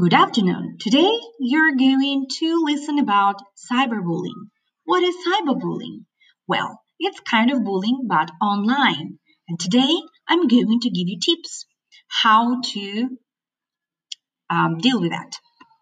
Good afternoon. Today you're going to listen about cyberbullying. What is cyberbullying? Well, it's kind of bullying but online. And today I'm going to give you tips how to um, deal with that.